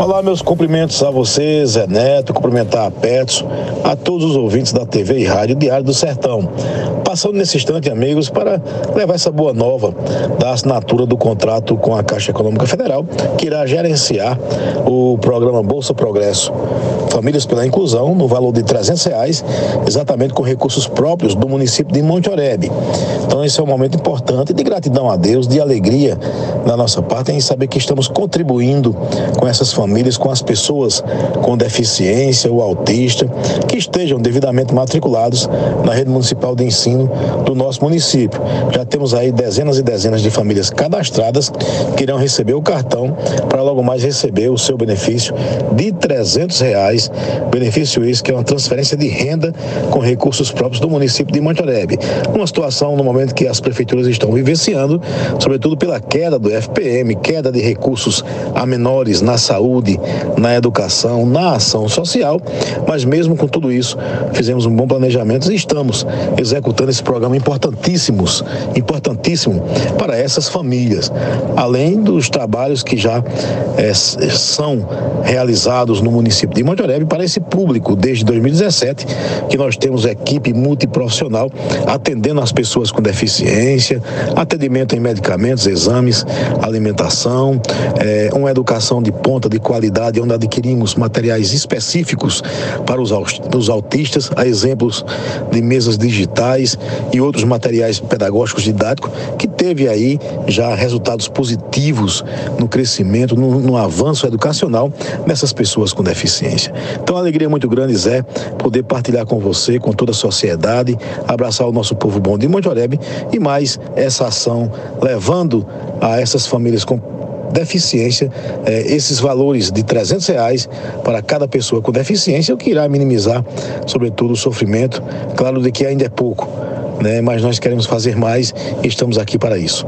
Olá, meus cumprimentos a você, Zé Neto, cumprimentar a Petson, a todos os ouvintes da TV e Rádio Diário do Sertão. Passando nesse instante, amigos, para levar essa boa nova da assinatura do contrato com a Caixa Econômica Federal, que irá gerenciar o programa Bolsa Progresso Famílias pela Inclusão, no valor de 300 reais, exatamente com recursos próprios do município de Monte Oreb. Então, esse é um momento importante de gratidão a Deus, de alegria da nossa parte em saber que estamos contribuindo com essas famílias, com as pessoas com deficiência ou autista, que estejam devidamente matriculados na rede municipal de ensino do nosso município. Já temos aí dezenas e dezenas de famílias cadastradas que irão receber o cartão para logo mais receber o seu benefício de 300 reais. Benefício esse que é uma transferência de renda com recursos próprios do município de Montorebe. Uma situação no momento que as prefeituras estão vivenciando, sobretudo pela queda do FPM, queda de recursos a menores na saúde, na educação, na ação social, mas mesmo com tudo isso, fizemos um bom planejamento e estamos executando esse programa importantíssimos, importantíssimo para essas famílias, além dos trabalhos que já é, são realizados no município de Monte para esse público desde 2017, que nós temos equipe multiprofissional atendendo as pessoas com deficiência, atendimento em medicamentos, exames, alimentação, é, uma educação de ponta de qualidade, onde adquirimos materiais específicos para os, autistas, a exemplos de mesas digitais e outros materiais pedagógicos didáticos, que teve aí já resultados positivos no crescimento, no, no avanço educacional dessas pessoas com deficiência. Então, a alegria muito grande, Zé, poder partilhar com você, com toda a sociedade, abraçar o nosso povo bom de Monte Oreb e mais essa ação levando a essas famílias com deficiência, eh, esses valores de 300 reais para cada pessoa com deficiência, o que irá minimizar, sobretudo, o sofrimento. Claro de que ainda é pouco, né? mas nós queremos fazer mais e estamos aqui para isso.